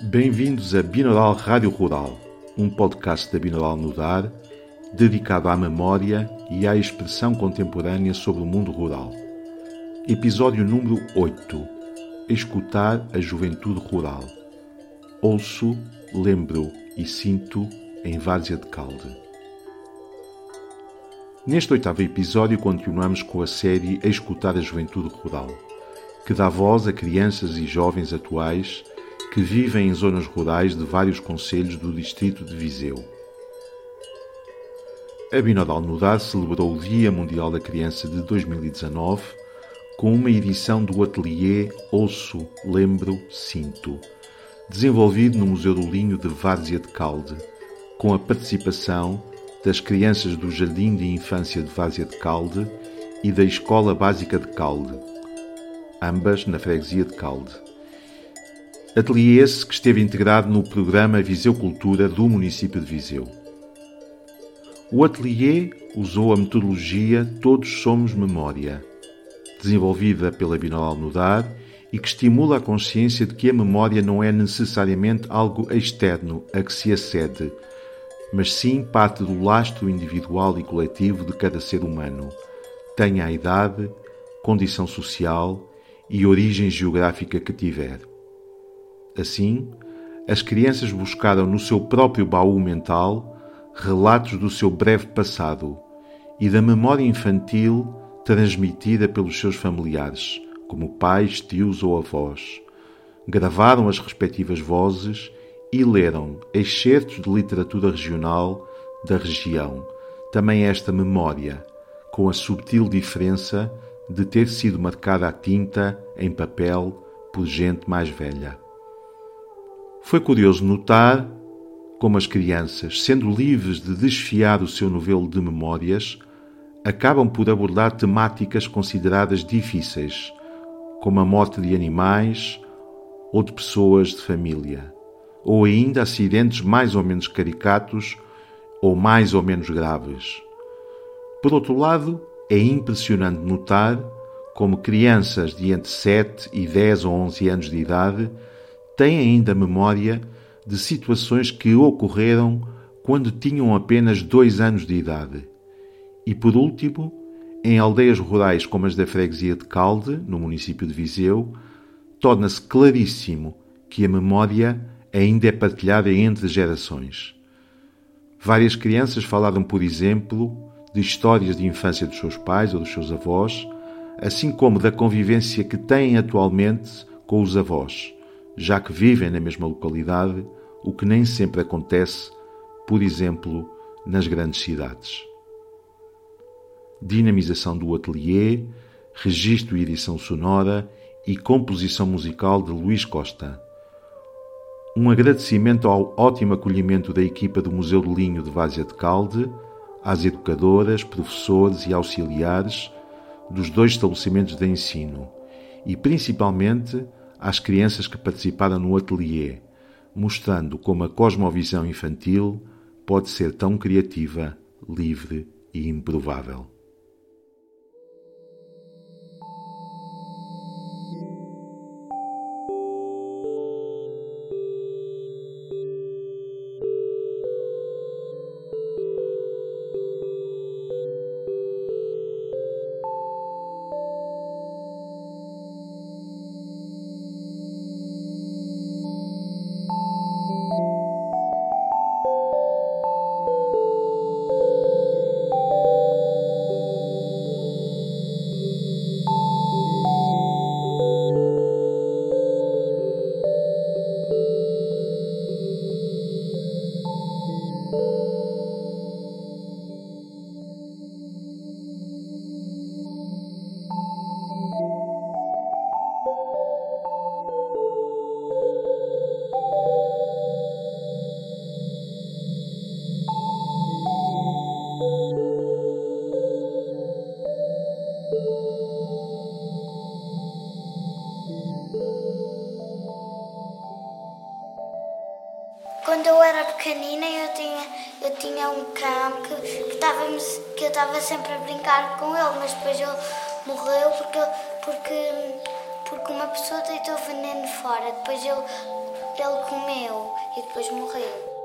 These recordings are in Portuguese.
Bem-vindos a Binaural Rádio Rural, um podcast da Binaural Nudar dedicado à memória e à expressão contemporânea sobre o mundo rural. Episódio número 8 Escutar a juventude rural. Ouço, lembro e sinto em Várzea de Calde. Neste oitavo episódio continuamos com a série Escutar a Juventude Rural, que dá voz a crianças e jovens atuais que vivem em zonas rurais de vários concelhos do distrito de Viseu. A Binodal Nudar celebrou o Dia Mundial da Criança de 2019 com uma edição do ateliê Ouço, Lembro, Sinto, desenvolvido no Museu do Linho de Várzea de Calde, com a participação das crianças do Jardim de Infância de Várzea de Calde e da Escola Básica de Calde, ambas na freguesia de Calde. Ateliê esse que esteve integrado no programa Viseu Cultura do município de Viseu. O ateliê usou a metodologia Todos Somos Memória, desenvolvida pela Binaural Nudar e que estimula a consciência de que a memória não é necessariamente algo externo a que se acede, mas sim parte do lastro individual e coletivo de cada ser humano, tenha a idade, condição social e origem geográfica que tiver. Assim, as crianças buscaram no seu próprio baú mental relatos do seu breve passado e da memória infantil transmitida pelos seus familiares, como pais, tios ou avós. Gravaram as respectivas vozes e leram excertos de literatura regional da região, também esta memória, com a subtil diferença de ter sido marcada a tinta em papel por gente mais velha. Foi curioso notar como as crianças, sendo livres de desfiar o seu novelo de memórias, acabam por abordar temáticas consideradas difíceis, como a morte de animais ou de pessoas de família, ou ainda acidentes mais ou menos caricatos ou mais ou menos graves. Por outro lado, é impressionante notar como crianças de entre 7 e 10 ou 11 anos de idade têm ainda memória de situações que ocorreram quando tinham apenas dois anos de idade. E por último, em aldeias rurais como as da freguesia de Calde, no município de Viseu, torna-se claríssimo que a memória ainda é partilhada entre gerações. Várias crianças falaram, por exemplo, de histórias de infância dos seus pais ou dos seus avós, assim como da convivência que têm atualmente com os avós, já que vivem na mesma localidade o que nem sempre acontece, por exemplo, nas grandes cidades. Dinamização do ateliê, registro e edição sonora e composição musical de Luís Costa. Um agradecimento ao ótimo acolhimento da equipa do Museu do Linho de Várzea de Calde, às educadoras, professores e auxiliares dos dois estabelecimentos de ensino e principalmente às crianças que participaram no ateliê, mostrando como a cosmovisão infantil pode ser tão criativa, livre e improvável. Quando eu era pequenina eu tinha, eu tinha um cão que, que, tava, que eu estava sempre a brincar com ele, mas depois ele morreu porque, porque, porque uma pessoa deitou veneno fora. Depois ele ele comeu e depois morreu.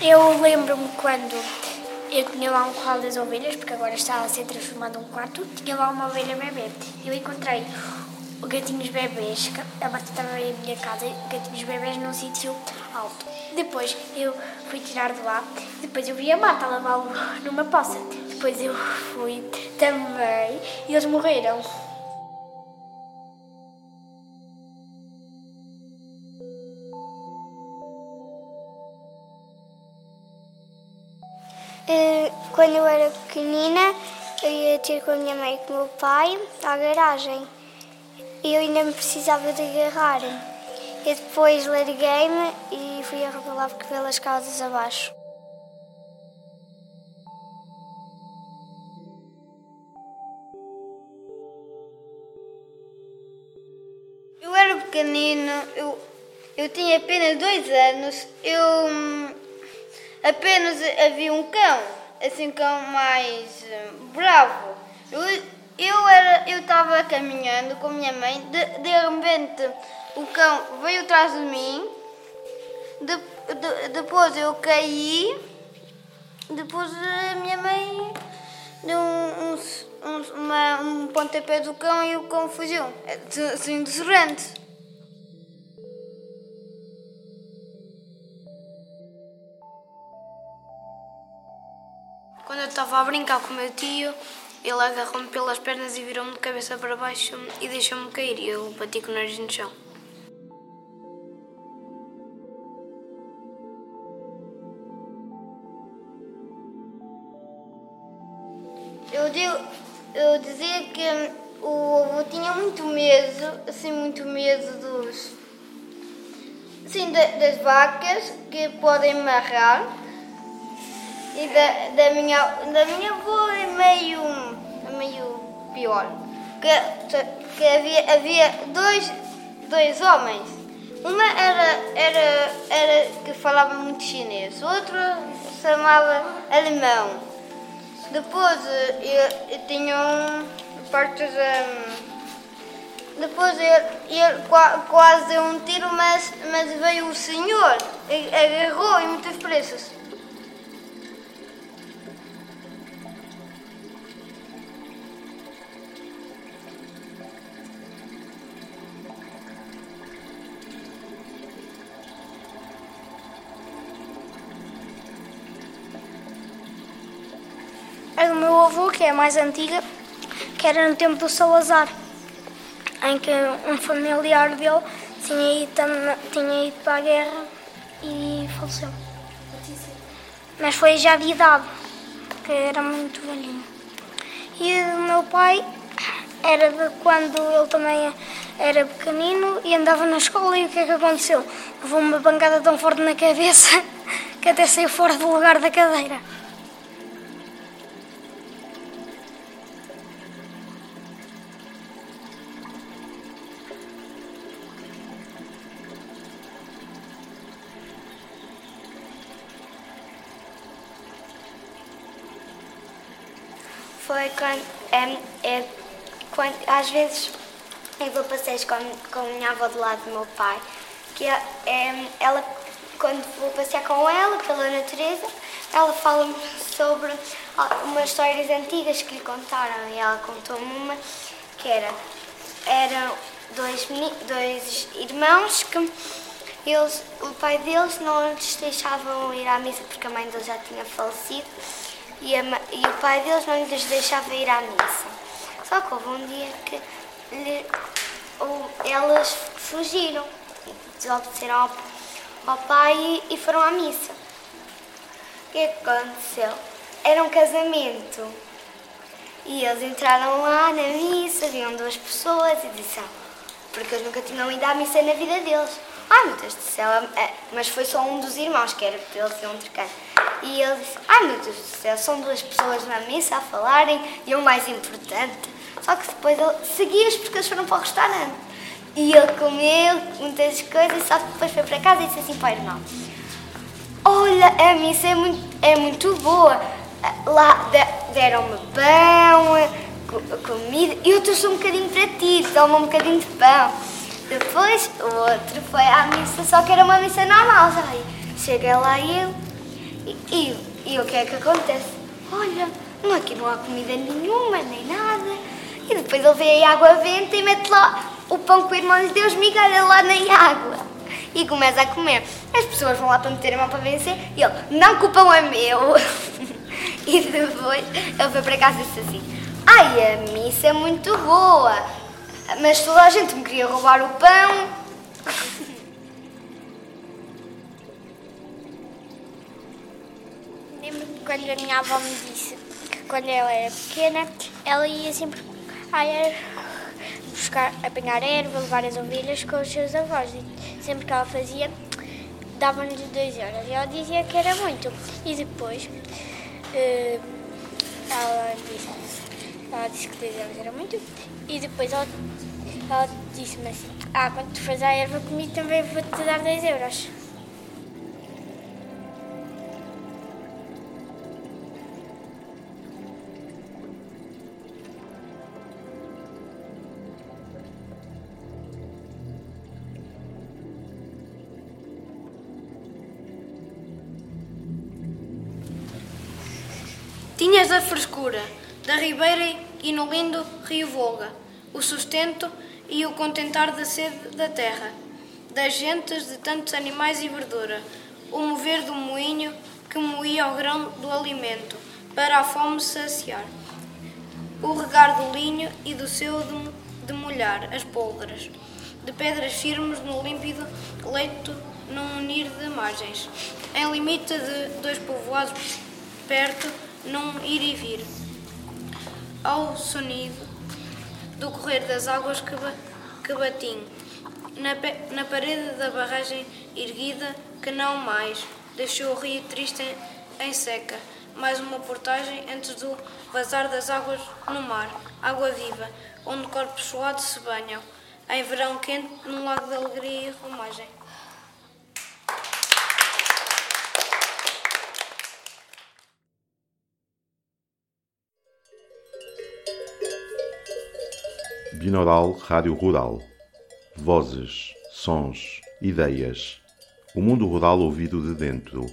Eu lembro-me quando eu tinha lá um corral das ovelhas, porque agora está a ser transformado num quarto, tinha lá uma ovelha bebê. Eu encontrei gatinhos bebês, a Marta estava em minha casa, gatinhos bebês num sítio alto. Depois eu fui tirar de lá, depois eu vi a Marta lavá-lo numa poça. Depois eu fui também e eles morreram. Quando eu era pequenina, eu ia ter com a minha mãe e com o meu pai à garagem. Eu ainda me precisava de agarrar. E depois larguei-me e fui a rebolar pelas casas abaixo. Eu era pequenino, eu, eu tinha apenas dois anos, eu hum, apenas havia um cão, assim cão mais hum, bravo. Eu, eu era, eu estava caminhando com a minha mãe, de, de repente o cão veio atrás de mim, de, de, depois eu caí, depois a minha mãe deu um, um, um, uma, um pontapé do cão e o cão fugiu. É assim de sorrente. Estava a brincar com o meu tio, ele agarrou-me pelas pernas e virou-me de cabeça para baixo e deixou-me cair. E eu bati com o nariz no chão. Eu, digo, eu dizia que o avô tinha muito medo, assim, muito medo dos. Assim, da- das vacas que podem marrar. E da, da, minha, da minha avó é meio, é meio pior. Que, que havia, havia dois, dois homens. Uma era, era, era que falava muito chinês, o outro chamava alemão. Depois eu, eu tinha um partes. hum, depois ele, ele qua- quase deu um tiro, mas, mas veio o senhor, agarrou e muitas presas. É a mais antiga, que era no tempo do Salazar, em que um familiar dele tinha ido, tinha ido para a guerra e faleceu. Mas foi já de idade, que era muito velhinho. E o meu pai era de quando ele também era pequenino e andava na escola e o que é que aconteceu? Levou uma pancada tão forte na cabeça que até saiu fora do lugar da cadeira. Foi quando, é, é, quando às vezes eu vou passeios com, com a minha avó do lado do meu pai, que é, é, ela, quando vou passear com ela pela natureza, ela fala-me sobre umas histórias antigas que lhe contaram e ela contou-me uma que era, eram dois, dois irmãos que eles, o pai deles não lhes deixavam ir à missa porque a mãe deles já tinha falecido e, a e o pai deles não lhes deixava ir à missa. Só que houve um dia que lhe- o- elas fugiram, desobedeceram ao, ao pai e, e foram à missa. O que é aconteceu? Era um casamento. E eles entraram lá na missa, viam duas pessoas e disseram, porque eles nunca tinham ido à missa na vida deles. Ai meu Deus do céu, é- mas foi só um dos irmãos, que era para eles iam trocando. E ele disse, ai meu Deus do céu, são duas pessoas na missa a falarem e o mais importante Só que depois ele seguia-os porque eles foram para o restaurante. E ele comeu muitas coisas, só que depois foi para casa e disse assim para o irmão: Olha, a missa é muito, é muito boa. Lá deram-me pão, comida, e eu trouxe um bocadinho para ti, toma um bocadinho de pão. Depois o outro foi à missa, só que era uma missa normal, sabe? Chega lá ele e, e, e o que é que acontece? Olha, não, aqui não há comida nenhuma, nem nada. E depois ele vê a água venta e mete lá o pão que o irmão lhe deu esmigalha lá na água. E começa a comer. As pessoas vão lá para meter a mão para vencer e ele, não que o pão é meu. e depois ele foi para casa e disse assim, ai, a missa é muito boa, mas toda a gente me queria roubar o pão. Lembro quando a minha avó me disse que quando ela era pequena, ela ia sempre à erva, buscar, apanhar erva, levar as ovelhas com os seus avós. E sempre que ela fazia, davam-lhe dois euros. E ela dizia que era muito. E depois, uh, ela disse, ela disse que dois euros era muito. E depois ela, ela disse-me assim, ah, quando tu fazes a erva comigo também vou-te dar dois euros. Tinhas a frescura da ribeira e no lindo rio Volga, o sustento e o contentar da sede da terra, das gentes de tantos animais e verdura, o mover do moinho que moía o grão do alimento, para a fome saciar, o regar do linho e do seu de molhar as pólvoras, de pedras firmes no límpido leito num unir de margens, em limite de dois povoados perto, num ir e vir, ao sonido do correr das águas que, ba que batim, na, na parede da barragem erguida que não mais deixou o rio triste em, em seca, mais uma portagem antes do vazar das águas no mar, água viva, onde corpos suados se banham, em verão quente, num lago de alegria e romagem. Binaural Rádio Rural. Vozes, sons, ideias. O mundo rural ouvido de dentro.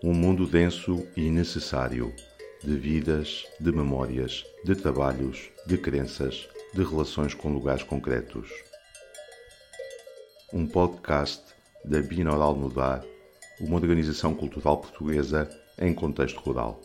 Um mundo denso e necessário. De vidas, de memórias, de trabalhos, de crenças, de relações com lugares concretos. Um podcast da Binaural Mudar, uma organização cultural portuguesa em contexto rural.